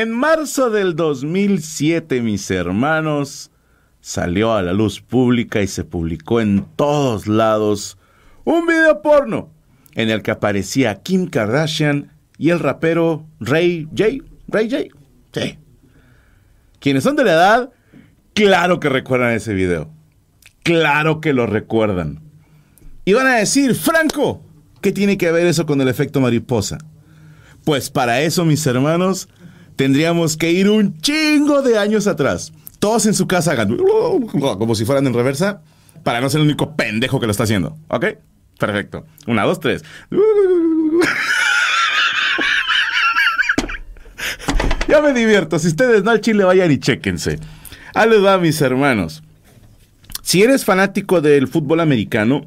En marzo del 2007, mis hermanos, salió a la luz pública y se publicó en todos lados un video porno en el que aparecía Kim Kardashian y el rapero Ray J. Ray J. Sí. Quienes son de la edad, claro que recuerdan ese video. Claro que lo recuerdan. Y van a decir, Franco, ¿qué tiene que ver eso con el efecto mariposa? Pues para eso, mis hermanos, tendríamos que ir un chingo de años atrás. Todos en su casa hagan como si fueran en reversa para no ser el único pendejo que lo está haciendo. ¿Ok? Perfecto. Una, dos, tres. ya me divierto. Si ustedes no al chile, vayan y chéquense. Ahí les va, mis hermanos. Si eres fanático del fútbol americano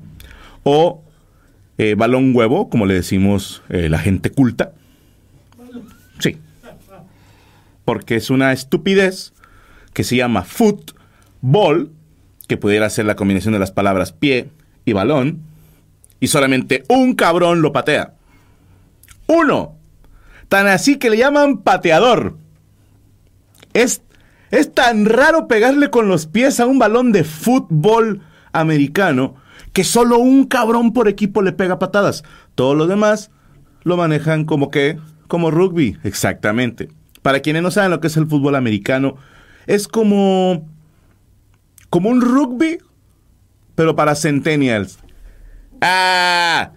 o eh, balón huevo, como le decimos eh, la gente culta. Sí, porque es una estupidez que se llama football, que pudiera ser la combinación de las palabras pie y balón, y solamente un cabrón lo patea. Uno. Tan así que le llaman pateador. Es, es tan raro pegarle con los pies a un balón de fútbol americano que solo un cabrón por equipo le pega patadas. Todos los demás lo manejan como que, como rugby, exactamente. Para quienes no saben lo que es el fútbol americano, es como. como un rugby, pero para centennials. ¡Ah!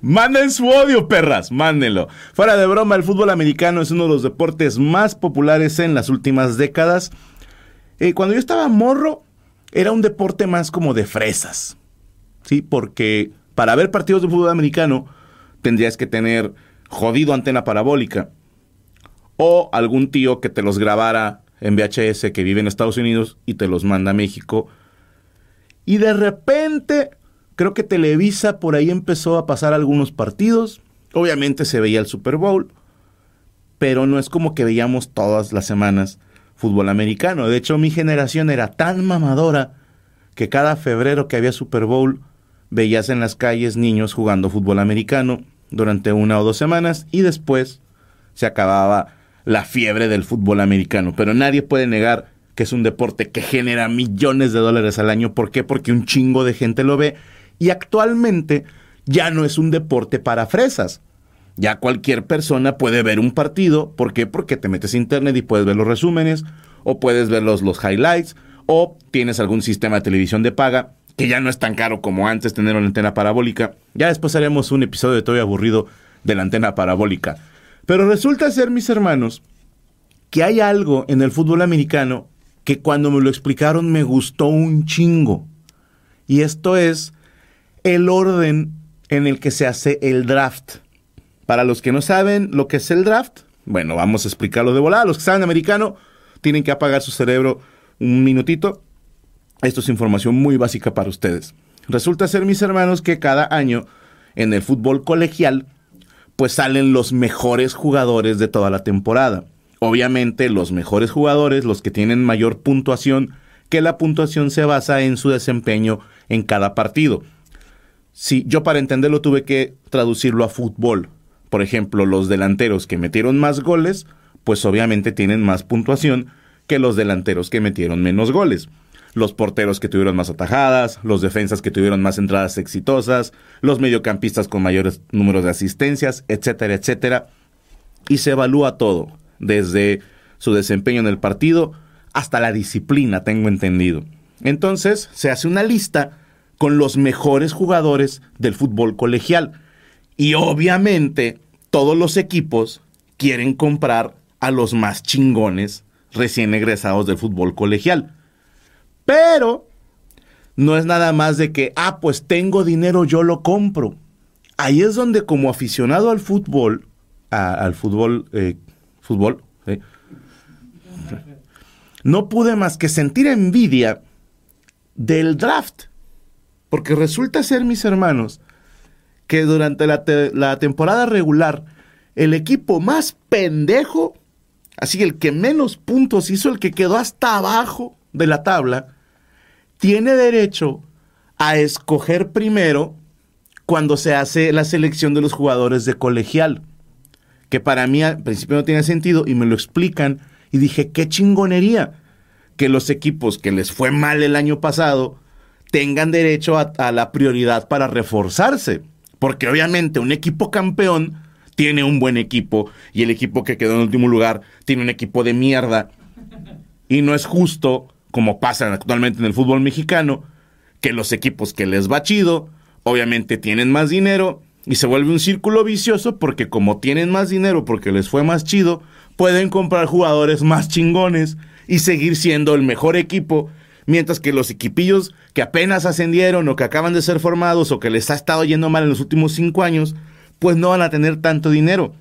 Manden su odio, perras, mándenlo. Fuera de broma, el fútbol americano es uno de los deportes más populares en las últimas décadas. Eh, cuando yo estaba morro, era un deporte más como de fresas. ¿Sí? Porque para ver partidos de fútbol americano tendrías que tener jodido antena parabólica o algún tío que te los grabara en VHS que vive en Estados Unidos y te los manda a México. Y de repente, creo que Televisa por ahí empezó a pasar algunos partidos. Obviamente se veía el Super Bowl, pero no es como que veíamos todas las semanas fútbol americano. De hecho, mi generación era tan mamadora que cada febrero que había Super Bowl veías en las calles niños jugando fútbol americano durante una o dos semanas y después se acababa la fiebre del fútbol americano, pero nadie puede negar que es un deporte que genera millones de dólares al año. ¿Por qué? Porque un chingo de gente lo ve y actualmente ya no es un deporte para fresas. Ya cualquier persona puede ver un partido. ¿Por qué? Porque te metes a internet y puedes ver los resúmenes, o puedes ver los, los highlights, o tienes algún sistema de televisión de paga, que ya no es tan caro como antes tener una antena parabólica. Ya después haremos un episodio de todo aburrido de la antena parabólica. Pero resulta ser, mis hermanos, que hay algo en el fútbol americano que cuando me lo explicaron me gustó un chingo. Y esto es el orden en el que se hace el draft. Para los que no saben lo que es el draft, bueno, vamos a explicarlo de volada. Los que saben americano tienen que apagar su cerebro un minutito. Esto es información muy básica para ustedes. Resulta ser, mis hermanos, que cada año en el fútbol colegial pues salen los mejores jugadores de toda la temporada. Obviamente los mejores jugadores, los que tienen mayor puntuación, que la puntuación se basa en su desempeño en cada partido. si yo para entenderlo tuve que traducirlo a fútbol. Por ejemplo, los delanteros que metieron más goles, pues obviamente tienen más puntuación que los delanteros que metieron menos goles. Los porteros que tuvieron más atajadas, los defensas que tuvieron más entradas exitosas, los mediocampistas con mayores números de asistencias, etcétera, etcétera. Y se evalúa todo, desde su desempeño en el partido hasta la disciplina, tengo entendido. Entonces se hace una lista con los mejores jugadores del fútbol colegial. Y obviamente todos los equipos quieren comprar a los más chingones recién egresados del fútbol colegial. Pero no es nada más de que, ah, pues tengo dinero, yo lo compro. Ahí es donde como aficionado al fútbol, al fútbol, eh, fútbol, no pude más que sentir envidia del draft. Porque resulta ser, mis hermanos, que durante la, la temporada regular, el equipo más pendejo, así el que menos puntos hizo, el que quedó hasta abajo de la tabla, tiene derecho a escoger primero cuando se hace la selección de los jugadores de colegial. Que para mí al principio no tiene sentido y me lo explican y dije, qué chingonería que los equipos que les fue mal el año pasado tengan derecho a, la prioridad para reforzarse. Porque obviamente un equipo campeón tiene un buen equipo y el equipo que quedó en último lugar tiene un equipo de mierda. Y no es justo, como pasa actualmente en el fútbol mexicano, que los equipos que les va chido, obviamente tienen más dinero y se vuelve un círculo vicioso porque como tienen más dinero porque les fue más chido, pueden comprar jugadores más chingones y seguir siendo el mejor equipo, mientras que los equipillos que apenas ascendieron o que acaban de ser formados o que les ha estado yendo mal en los últimos cinco años, pues no van a tener tanto dinero.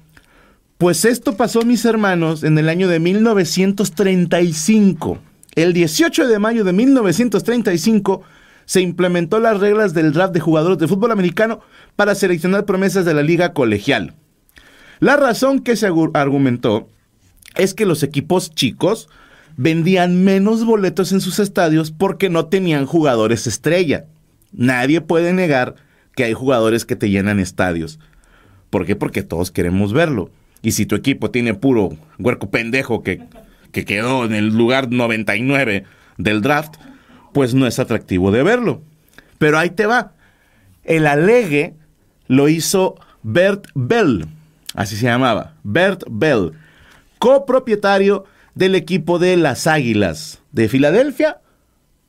Pues esto pasó, mis hermanos, en el año de 1935. El 18 de mayo de 1935 se implementó las reglas del draft de jugadores de fútbol americano para seleccionar promesas de la liga colegial. La razón que se argumentó es que los equipos chicos vendían menos boletos en sus estadios porque no tenían jugadores estrella. Nadie puede negar que hay jugadores que te llenan estadios. ¿Por qué? Porque todos queremos verlo. Y si tu equipo tiene puro huerco pendejo que, que quedó en el lugar 99 del draft, pues no es atractivo de verlo. Pero ahí te va. El alegue lo hizo Bert Bell, así se llamaba, Bert Bell, copropietario del equipo de las Águilas de Filadelfia.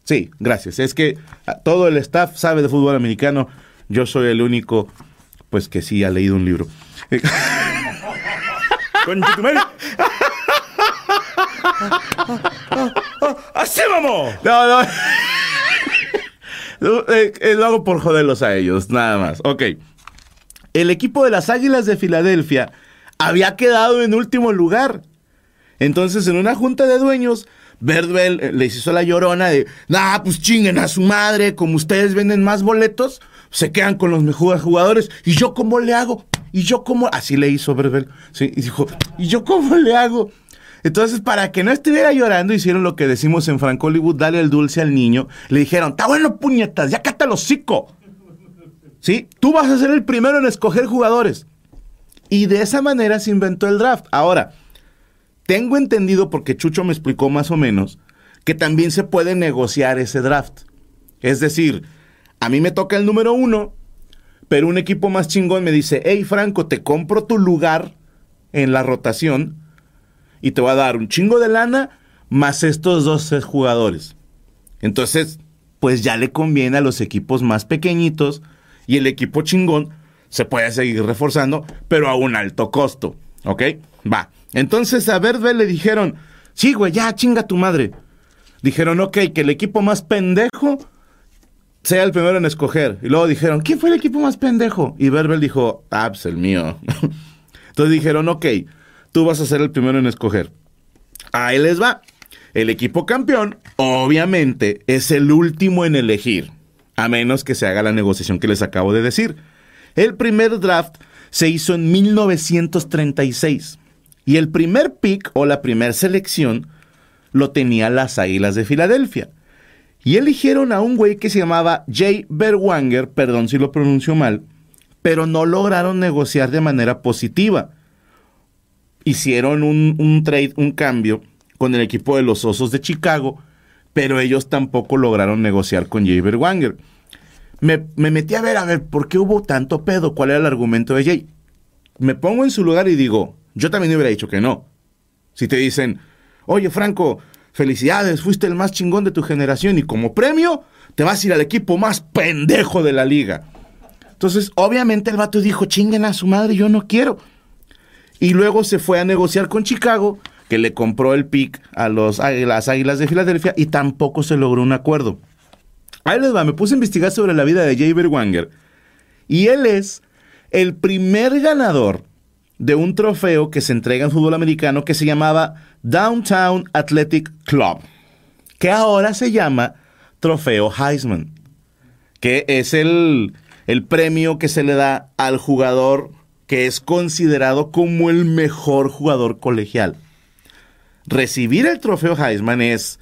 Sí, gracias. Es que todo el staff sabe de fútbol americano. Yo soy el único, pues que sí ha leído un libro. ¡Con ¡Así vamos! No, no. Eh, eh, lo hago por joderlos a ellos, nada más. Ok. El equipo de las Águilas de Filadelfia había quedado en último lugar entonces, en una junta de dueños, Bell eh, les hizo la llorona de, nah, pues chinguen a su madre, como ustedes venden más boletos, se quedan con los mejores jugadores. ¿Y yo cómo le hago? ¿Y yo cómo? Así le hizo Bell. Sí, y dijo, ¿y yo cómo le hago? Entonces, para que no estuviera llorando, hicieron lo que decimos en Frank Hollywood, dale el dulce al niño. Le dijeron, está bueno, puñetas, ya cata los hocico. ¿Sí? Tú vas a ser el primero en escoger jugadores. Y de esa manera se inventó el draft. Ahora, tengo entendido, porque Chucho me explicó más o menos, que también se puede negociar ese draft. Es decir, a mí me toca el número uno, pero un equipo más chingón me dice, hey Franco, te compro tu lugar en la rotación y te voy a dar un chingo de lana más estos dos jugadores. Entonces, pues ya le conviene a los equipos más pequeñitos y el equipo chingón se puede seguir reforzando, pero a un alto costo. ¿Ok? Va. Entonces a Verde le dijeron, sí, güey, ya chinga tu madre. Dijeron, ok, que el equipo más pendejo sea el primero en escoger. Y luego dijeron, ¿quién fue el equipo más pendejo? Y Verbel dijo, ah, pues el mío. Entonces dijeron, ok, tú vas a ser el primero en escoger. Ahí les va. El equipo campeón, obviamente, es el último en elegir, a menos que se haga la negociación que les acabo de decir. El primer draft se hizo en 1936. Y el primer pick o la primera selección lo tenía las Águilas de Filadelfia. Y eligieron a un güey que se llamaba Jay Berwanger, perdón si lo pronuncio mal, pero no lograron negociar de manera positiva. Hicieron un, trade, un cambio con el equipo de los Osos de Chicago, pero ellos tampoco lograron negociar con Jay Berwanger. Me, me metí a ver, a ver, ¿por qué hubo tanto pedo? ¿Cuál era el argumento de Jay? Me pongo en su lugar y digo, yo también hubiera dicho que no. Si te dicen, oye Franco, felicidades, fuiste el más chingón de tu generación y como premio te vas a ir al equipo más pendejo de la liga. Entonces, obviamente el vato dijo, chinguen a su madre, yo no quiero. Y luego se fue a negociar con Chicago, que le compró el pick a los, a las Águilas de Filadelfia y tampoco se logró un acuerdo. Ahí les va, me puse a investigar sobre la vida de Jay Berwanger y él es el primer ganador de un trofeo que se entrega en fútbol americano que se llamaba Downtown Athletic Club, que ahora se llama Trofeo Heisman, que es el, el premio que se le da al jugador que es considerado como el mejor jugador colegial. Recibir el trofeo Heisman es,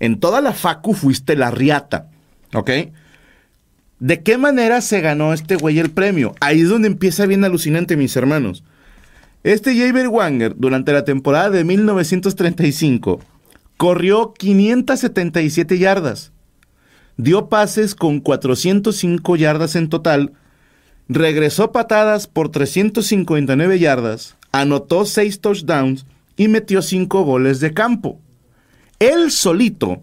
en toda la facu fuiste la riata, ¿ok? ¿De qué manera se ganó este güey el premio? Ahí es donde empieza bien alucinante, mis hermanos. Este Jaber Wanger, durante la temporada de 1935, corrió 577 yardas, dio pases con 405 yardas en total, regresó patadas por 359 yardas, anotó 6 touchdowns y metió 5 goles de campo. Él solito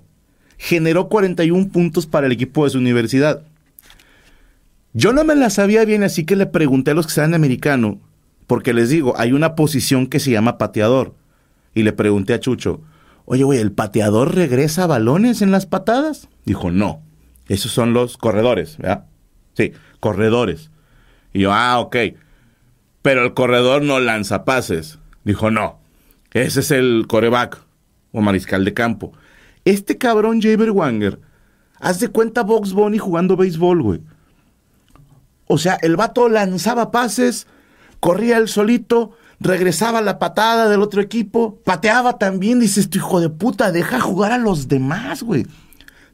generó 41 puntos para el equipo de su universidad. Yo no me la sabía bien, así que le pregunté a los que saben americano, porque les digo, hay una posición que se llama pateador. Y le pregunté a Chucho, oye, güey, ¿el pateador regresa balones en las patadas? Dijo, no, esos son los corredores, ¿verdad? Sí, corredores. Y yo, ah, ok. Pero el corredor no lanza pases. Dijo, no, ese es el coreback o mariscal de campo. Este cabrón Jaber Wanger, haz de cuenta Box Bunny jugando béisbol, güey. O sea, el vato lanzaba pases, corría él solito, regresaba la patada del otro equipo, pateaba también. Dices, este hijo de puta, deja jugar a los demás, güey.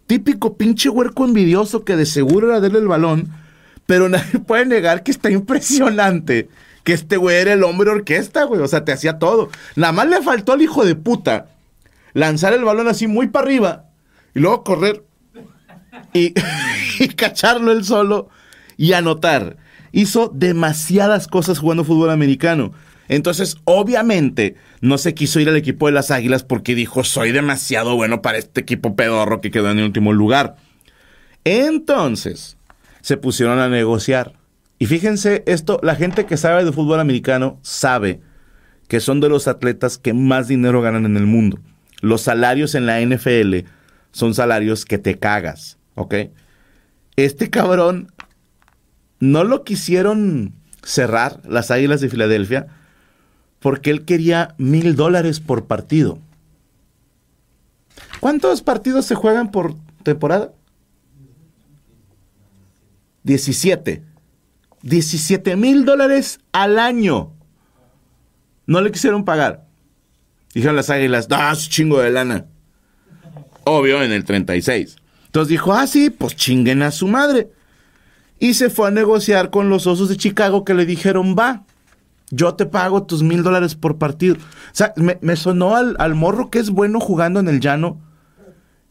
Típico pinche huerco envidioso que de seguro era darle el balón, pero nadie puede negar que está impresionante que este güey era el hombre orquesta, güey. O sea, te hacía todo. Nada más le faltó al hijo de puta lanzar el balón así muy para arriba y luego correr y, y cacharlo él solo y anotar. Hizo demasiadas cosas jugando fútbol americano. Entonces, obviamente, no se quiso ir al equipo de las Águilas porque dijo, soy demasiado bueno para este equipo pedorro que quedó en el último lugar. Entonces, se pusieron a negociar. Y fíjense, esto, la gente que sabe de fútbol americano sabe que son de los atletas que más dinero ganan en el mundo. Los salarios en la NFL son salarios que te cagas, ¿ok? Este cabrón no lo quisieron cerrar las Águilas de Filadelfia porque él quería mil dólares por partido. ¿Cuántos partidos se juegan por temporada? 17. 17 mil dólares al año. No le quisieron pagar. Dijeron las águilas, ah, es chingo de lana. Obvio, en el 36. Entonces dijo, ah, sí, pues chinguen a su madre y se fue a negociar con los Osos de Chicago que le dijeron, va, yo te pago tus mil dólares por partido. O sea, me, sonó al, al, morro que es bueno jugando en el llano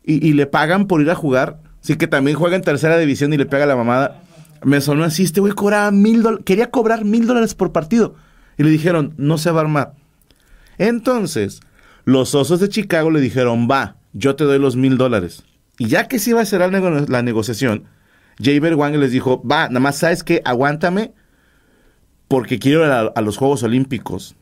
y, le pagan por ir a jugar. Sí que también juega en tercera división y le pega la mamada. Me sonó así, este güey cobraba mil dólares, quería cobrar mil dólares por partido. Y le dijeron, no se va a armar. Entonces, los Osos de Chicago le dijeron, va, yo te doy los mil dólares. Y ya que se iba a cerrar la negociación, Jaber Wang les dijo, va, nada más sabes que aguántame porque quiero ir a, los Juegos Olímpicos.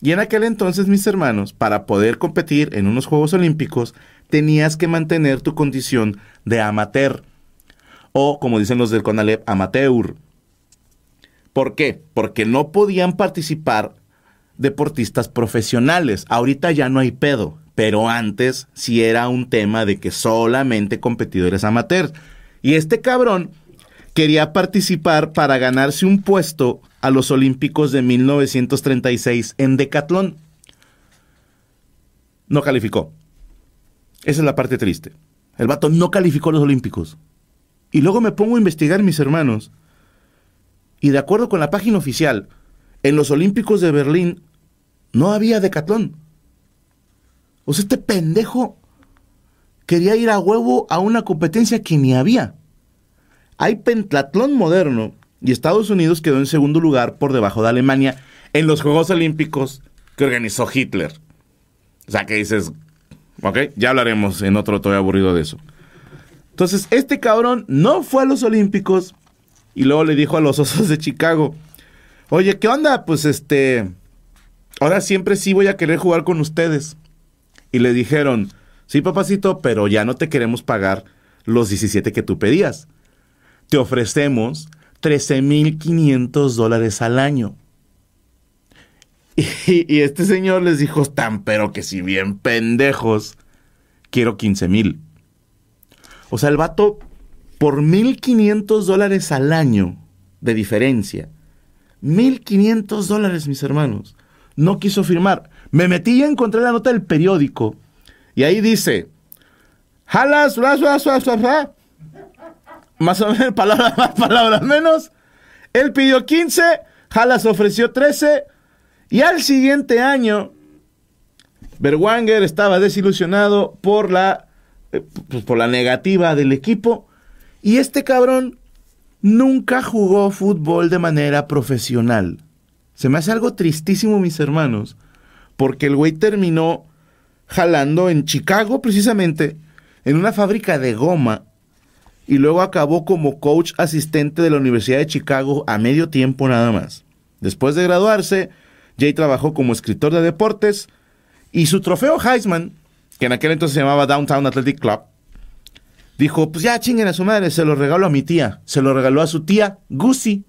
Y en aquel entonces, mis hermanos, para poder competir en unos Juegos Olímpicos, tenías que mantener tu condición de amateur. O, como dicen los del CONALEP, amateur. ¿Por qué? Porque no podían participar deportistas profesionales. Ahorita ya no hay pedo, pero antes sí era un tema de que solamente competidores amateurs. Y este cabrón quería participar para ganarse un puesto a los Olímpicos de 1936 en Decatlón. No calificó. Esa es la parte triste. El vato no calificó a los Olímpicos. Y luego me pongo a investigar mis hermanos. Y de acuerdo con la página oficial, en los Olímpicos de Berlín no había decatlón. O sea, este pendejo quería ir a huevo a una competencia que ni había. Hay pentatlón moderno y Estados Unidos quedó en segundo lugar por debajo de Alemania en los Juegos Olímpicos que organizó Hitler. O sea, que dices, ok, ya hablaremos en otro todavía aburrido de eso. Entonces, este cabrón no fue a los Olímpicos y luego le dijo a los Osos de Chicago, oye, ¿qué onda? Pues este, ahora siempre sí voy a querer jugar con ustedes. Y le dijeron, sí, papacito, pero ya no te queremos pagar los 17 que tú pedías. Te ofrecemos 13.500 dólares al año. Y, este señor les dijo, tan pero que si bien pendejos, quiero 15 mil. O sea, el vato, por 1.500 dólares al año de diferencia, 1.500 dólares, mis hermanos, no quiso firmar. Me metí y encontré la nota del periódico. Y ahí dice, jalas, más o menos, palabras más, palabras menos. Él pidió 15, Jalas ofreció 13. Y al siguiente año, Berwanger estaba desilusionado por la, eh, pues, por la negativa del equipo. Y este cabrón nunca jugó fútbol de manera profesional. Se me hace algo tristísimo, mis hermanos, porque el güey terminó jalando en Chicago, precisamente, en una fábrica de goma, y luego acabó como coach asistente de la Universidad de Chicago a medio tiempo nada más. Después de graduarse, Jay trabajó como escritor de deportes y su trofeo Heisman, que en aquel entonces se llamaba Downtown Athletic Club, dijo, pues ya chinguen a su madre, se lo regaló a mi tía, se lo regaló a su tía Gussie,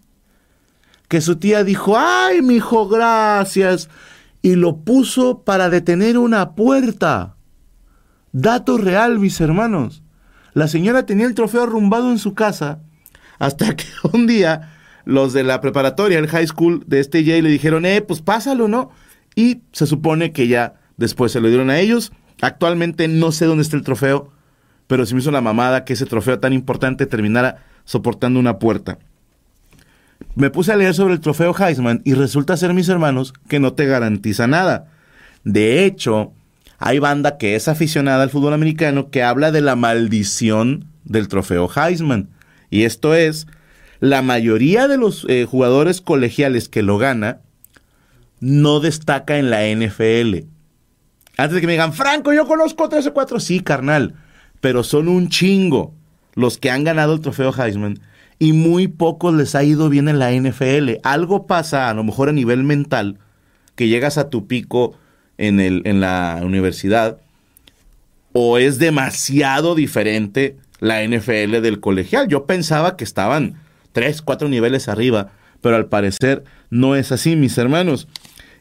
que su tía dijo, ay, mi hijo, gracias, y lo puso para detener una puerta. Dato real, mis hermanos. La señora tenía el trofeo arrumbado en su casa hasta que un día los de la preparatoria, el high school de este Jay le dijeron, eh, pues pásalo, ¿no? Y se supone que ya después se lo dieron a ellos. Actualmente no sé dónde está el trofeo, pero se me hizo la mamada que ese trofeo tan importante terminara soportando una puerta. Me puse a leer sobre el trofeo Heisman y resulta ser, mis hermanos, que no te garantiza nada. De hecho, hay banda que es aficionada al fútbol americano que habla de la maldición del trofeo Heisman. Y esto es la mayoría de los eh, jugadores colegiales que lo gana no destaca en la NFL. Antes de que me digan, Franco, yo conozco 3 o 4, sí, carnal, pero son un chingo los que han ganado el trofeo Heisman y muy pocos les ha ido bien en la NFL. Algo pasa, a lo mejor a nivel mental, que llegas a tu pico en, el, en la universidad, o es demasiado diferente la NFL del colegial. Yo pensaba que estaban tres, cuatro niveles arriba, pero al parecer no es así, mis hermanos.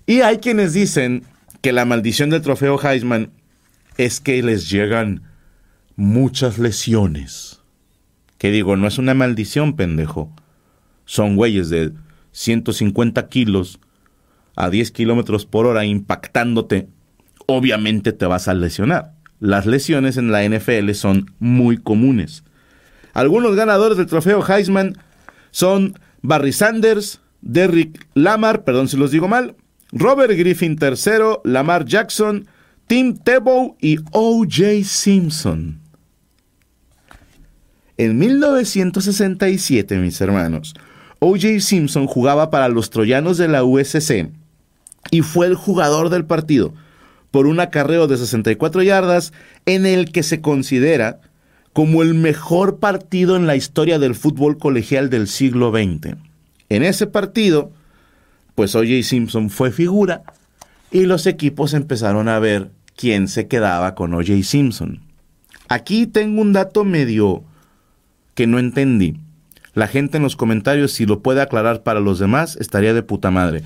Y hay quienes dicen que la maldición del trofeo Heisman es que les llegan muchas lesiones. Que digo, no es una maldición, pendejo. Son güeyes de 150 kilos a 10 kilómetros por hora impactándote. Obviamente te vas a lesionar. Las lesiones en la NFL son muy comunes. Algunos ganadores del trofeo Heisman son Barry Sanders, Derrick Lamar, perdón si los digo mal, Robert Griffin III, Lamar Jackson, Tim Tebow y O.J. Simpson. En 1967, mis hermanos, O.J. Simpson jugaba para los Troyanos de la USC y fue el jugador del partido por un acarreo de 64 yardas en el que se considera como el mejor partido en la historia del fútbol colegial del siglo XX. En ese partido, pues O.J. Simpson fue figura y los equipos empezaron a ver quién se quedaba con O.J. Simpson. Aquí tengo un dato medio que no entendí. La gente en los comentarios, si lo puede aclarar para los demás, estaría de puta madre.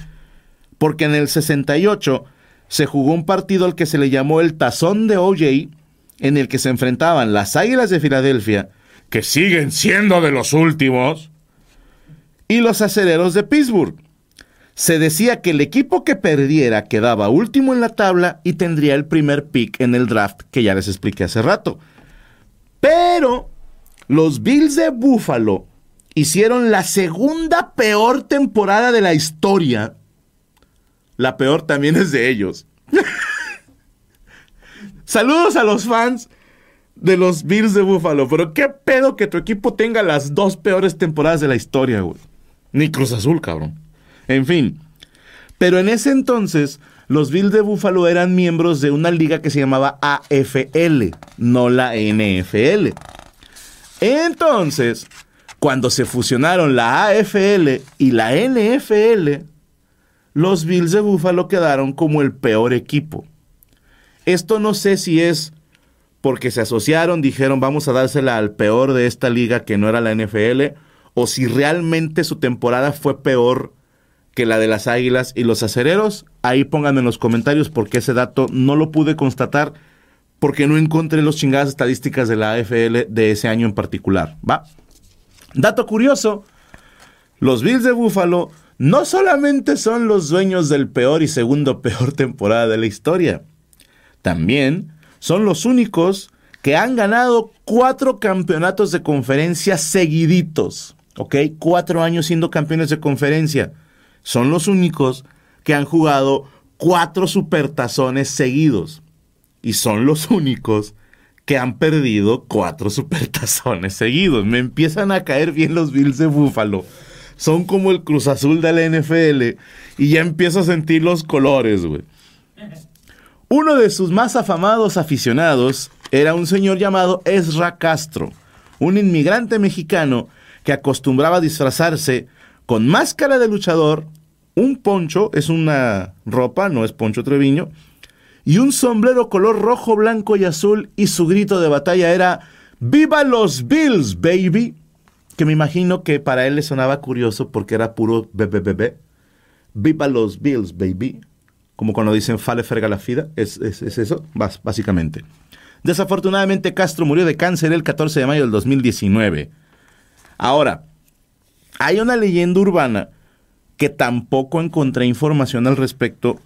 Porque en el 68 se jugó un partido al que se le llamó el Tazón de O.J., en el que se enfrentaban las Águilas de Filadelfia, que siguen siendo de los últimos, y los Acereros de Pittsburgh. Se decía que el equipo que perdiera quedaba último en la tabla y tendría el primer pick en el draft que ya les expliqué hace rato. Pero los Bills de Buffalo hicieron la segunda peor temporada de la historia. La peor también es de ellos. Saludos a los fans de los Bills de Buffalo, pero qué pedo que tu equipo tenga las dos peores temporadas de la historia, güey. Ni Cruz Azul, cabrón. En fin. Pero en ese entonces, los Bills de Buffalo eran miembros de una liga que se llamaba AFL, no la NFL. Entonces, cuando se fusionaron la AFL y la NFL, los Bills de Buffalo quedaron como el peor equipo. Esto no sé si es porque se asociaron, dijeron vamos a dársela al peor de esta liga que no era la NFL, o si realmente su temporada fue peor que la de las Águilas y los Acereros. Ahí pónganme en los comentarios porque ese dato no lo pude constatar porque no encontré los chingadas estadísticas de la AFL de ese año en particular. ¿Va? Dato curioso, los Bills de Buffalo no solamente son los dueños del peor y segundo peor temporada de la historia, también son los únicos que han ganado cuatro campeonatos de conferencia seguiditos. ¿Ok? Cuatro años siendo campeones de conferencia. Son los únicos que han jugado cuatro supertazones seguidos. Y son los únicos que han perdido cuatro supertazones seguidos. Me empiezan a caer bien los Bills de Búfalo. Son como el Cruz Azul de la NFL y ya empiezo a sentir los colores, güey. Uno de sus más afamados aficionados era un señor llamado Ezra Castro, un inmigrante mexicano que acostumbraba a disfrazarse con máscara de luchador, un poncho, es una ropa, no es poncho Treviño, y un sombrero color rojo, blanco y azul, y su grito de batalla era ¡Viva los Bills, baby! Que me imagino que para él le sonaba curioso porque era puro bebé bebé. ¡Viva los Bills, baby! Como cuando dicen Fale ferga la fida, es, es, es eso, básicamente. Desafortunadamente Castro murió de cáncer el 14 de mayo del 2019. Ahora, hay una leyenda urbana que tampoco encontré información al respecto,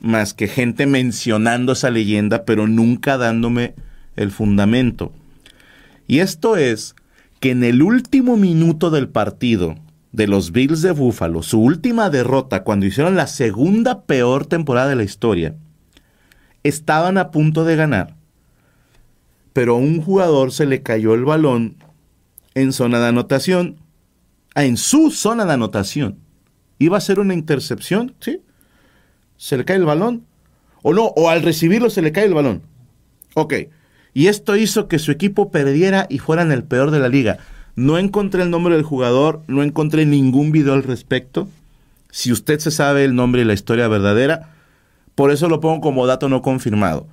más que gente mencionando esa leyenda, pero nunca dándome el fundamento. Y esto es que en el último minuto del partido de los Bills de Buffalo, su última derrota cuando hicieron la segunda peor temporada de la historia, estaban a punto de ganar, pero a un jugador se le cayó el balón en zona de anotación, ah, en su zona de anotación. Iba a ser una intercepción, ¿sí? Se le cae el balón. O no, o al recibirlo se le cae el balón. Ok. Y esto hizo que su equipo perdiera y fueran el peor de la liga. No encontré el nombre del jugador, no encontré ningún video al respecto. Si usted se sabe el nombre y la historia verdadera, por eso lo pongo como dato no confirmado.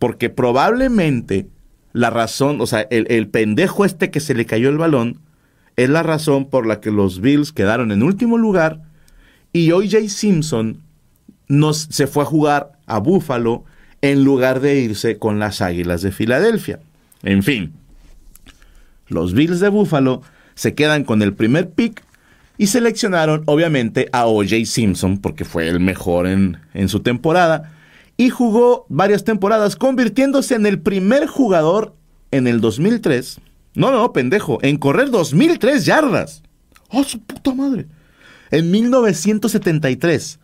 Porque probablemente la razón, o sea, el, pendejo este que se le cayó el balón, es la razón por la que los Bills quedaron en último lugar y O.J. Simpson nos, se fue a jugar a Buffalo en lugar de irse con las Águilas de Filadelfia. En fin, los Bills de Buffalo se quedan con el primer pick y seleccionaron obviamente a O.J. Simpson porque fue el mejor en, en su temporada y jugó varias temporadas, convirtiéndose en el primer jugador en el 2003. No, no, pendejo, en correr 2003 yardas. ¡Oh, su puta madre! En 1973.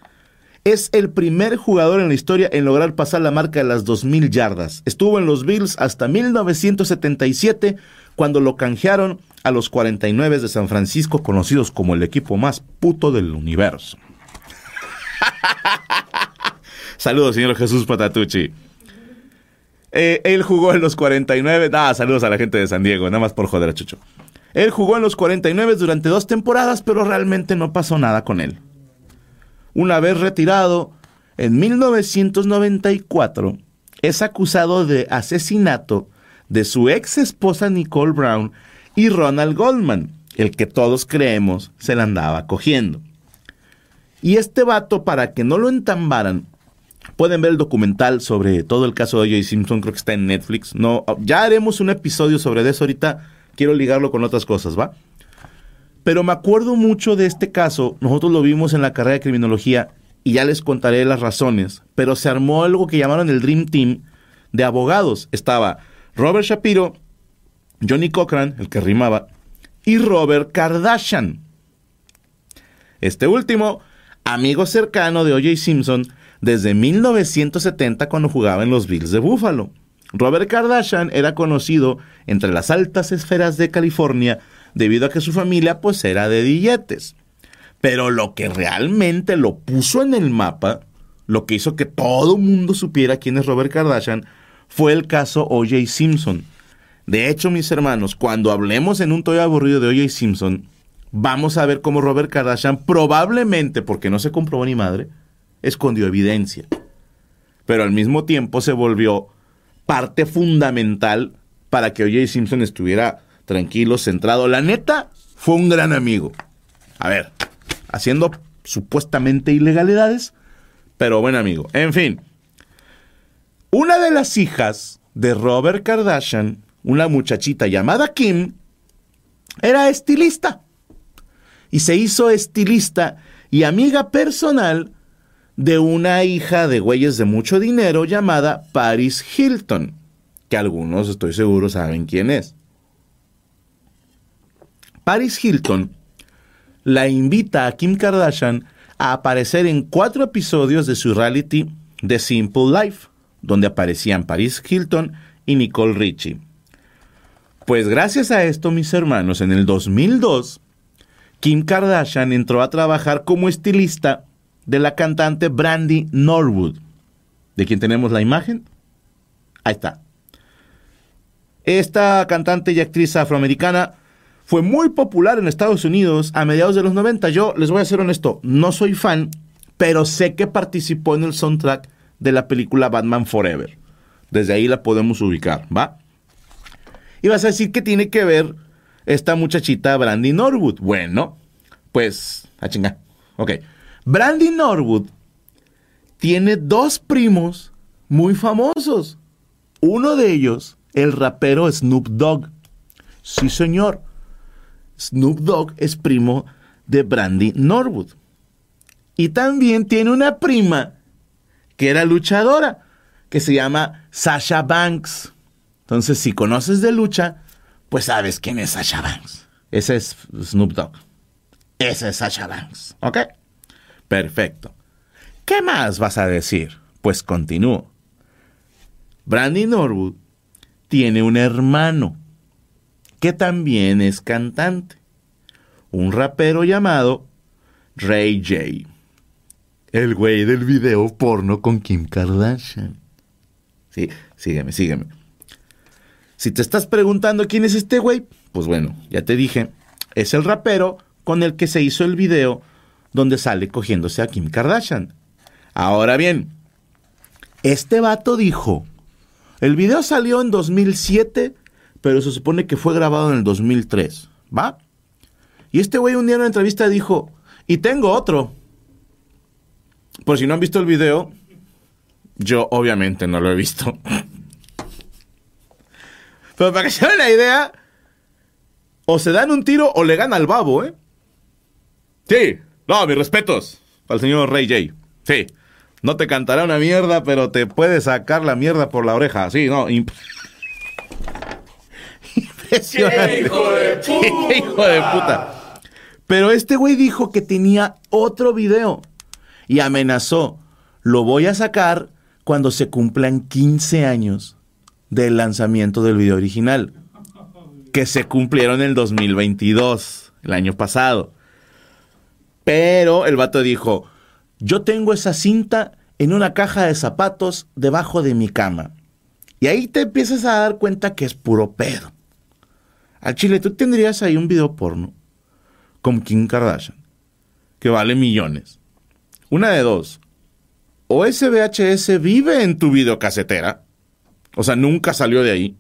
Es el primer jugador en la historia en lograr pasar la marca de las 2000 yardas. Estuvo en los Bills hasta 1977, cuando lo canjearon a los 49 de San Francisco, conocidos como el equipo más puto del universo. Saludos, señor Jesús Patatucci. Eh, él jugó en los 49. Ah, saludos a la gente de San Diego, nada más por joder a Chucho. Él jugó en los 49 durante dos temporadas, pero realmente no pasó nada con él. Una vez retirado, en 1994, es acusado de asesinato de su ex esposa Nicole Brown y Ronald Goldman, el que todos creemos se la andaba cogiendo. Y este vato, para que no lo entambaran, Pueden ver el documental sobre todo el caso de O.J. Simpson, creo que está en Netflix. No, ya haremos un episodio sobre eso ahorita. Quiero ligarlo con otras cosas, ¿va? Pero me acuerdo mucho de este caso. Nosotros lo vimos en la carrera de criminología y ya les contaré las razones. Pero se armó algo que llamaron el Dream Team de abogados. Estaba Robert Shapiro, Johnny Cochran, el que rimaba, y Robert Kardashian. Este último, amigo cercano de O.J. Simpson desde 1970 cuando jugaba en los Bills de Buffalo. Robert Kardashian era conocido entre las altas esferas de California debido a que su familia pues era de dilletes. Pero lo que realmente lo puso en el mapa, lo que hizo que todo mundo supiera quién es Robert Kardashian, fue el caso O.J. Simpson. De hecho, mis hermanos, cuando hablemos en un toy aburrido de O.J. Simpson, vamos a ver cómo Robert Kardashian probablemente, porque no se comprobó ni madre, escondió evidencia. Pero al mismo tiempo se volvió parte fundamental para que O.J. Simpson estuviera tranquilo, centrado. La neta, fue un gran amigo. A ver, haciendo supuestamente ilegalidades, pero buen amigo. En fin, una de las hijas de Robert Kardashian, una muchachita llamada Kim, era estilista. Y se hizo estilista y amiga personal de una hija de güeyes de mucho dinero llamada Paris Hilton, que algunos estoy seguro saben quién es. Paris Hilton la invita a Kim Kardashian a aparecer en cuatro episodios de su reality The Simple Life, donde aparecían Paris Hilton y Nicole Richie. Pues gracias a esto, mis hermanos, en el 2002, Kim Kardashian entró a trabajar como estilista de la cantante Brandy Norwood, de quien tenemos la imagen. Ahí está. Esta cantante y actriz afroamericana fue muy popular en Estados Unidos a mediados de los 90. Yo les voy a ser honesto, no soy fan, pero sé que participó en el soundtrack de la película Batman Forever. Desde ahí la podemos ubicar, ¿va? Y vas a decir que tiene que ver esta muchachita Brandy Norwood. Bueno, pues, a chingar. Ok. Brandy Norwood tiene dos primos muy famosos. Uno de ellos, el rapero Snoop Dogg. Sí, señor. Snoop Dogg es primo de Brandy Norwood. Y también tiene una prima que era luchadora, que se llama Sasha Banks. Entonces, si conoces de lucha, pues sabes quién es Sasha Banks. Ese es Snoop Dogg. Ese es Sasha Banks. ¿Ok? Perfecto. ¿Qué más vas a decir? Pues continúo. Brandy Norwood tiene un hermano que también es cantante, un rapero llamado Ray J. El güey del video porno con Kim Kardashian. Sí, sígueme, sígueme. Si te estás preguntando quién es este güey, pues bueno, ya te dije, es el rapero con el que se hizo el video donde sale cogiéndose a Kim Kardashian. Ahora bien, este vato dijo, el video salió en 2007 pero se supone que fue grabado en el 2003, ¿va? Y este güey un día en una entrevista dijo, y tengo otro. Por si no han visto el video, yo obviamente no lo he visto. Pero para que se den la idea, o se dan un tiro o le gana al babo, ¿eh? Sí, no, mis respetos al señor Ray J. Sí, no te cantará una mierda, pero te puede sacar la mierda por la oreja. Sí, no. hijo de puta! hijo de puta! Pero este güey dijo que tenía otro video y amenazó, lo voy a sacar cuando se cumplan 15 años del lanzamiento del video original, que se cumplieron en el 2022, el año pasado. Pero el vato dijo, yo tengo esa cinta en una caja de zapatos debajo de mi cama. Y ahí te empiezas a dar cuenta que es puro pedo. Al chile, tú tendrías ahí un video porno con Kim Kardashian, que vale millones. Una de dos. O ese VHS vive en tu videocasetera, o sea, nunca salió de ahí,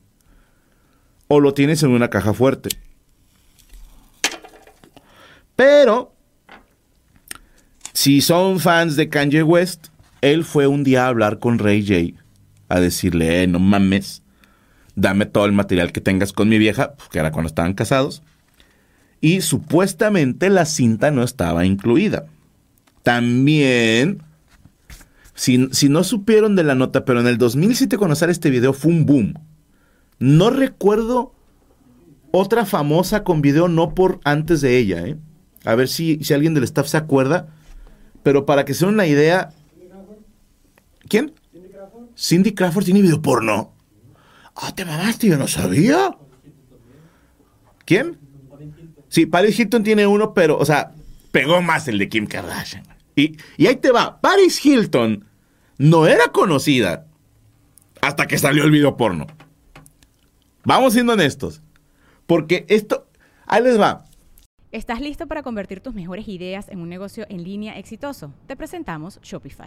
o lo tienes en una caja fuerte. Pero, si son fans de Kanye West, él fue un día a hablar con Ray J, a decirle, eh, no mames, dame todo el material que tengas con mi vieja, pues, que era cuando estaban casados. Y supuestamente la cinta no estaba incluida. También, si, si no supieron de la nota, pero en el 2007 conocer este video fue un boom. No recuerdo otra famosa con video no por antes de ella, ¿eh? A ver si, si alguien del staff se acuerda. Pero para que se den una idea. ¿Quién? Cindy Crawford tiene video porno. Ah, te mamaste, yo no sabía. ¿Quién? Sí, Paris Hilton tiene uno, pero, o sea, pegó más el de Kim Kardashian. Y, ahí te va. Paris Hilton no era conocida hasta que salió el video porno. Vamos siendo honestos. Porque esto, ahí les va. ¿Estás listo para convertir tus mejores ideas en un negocio en línea exitoso? Te presentamos Shopify.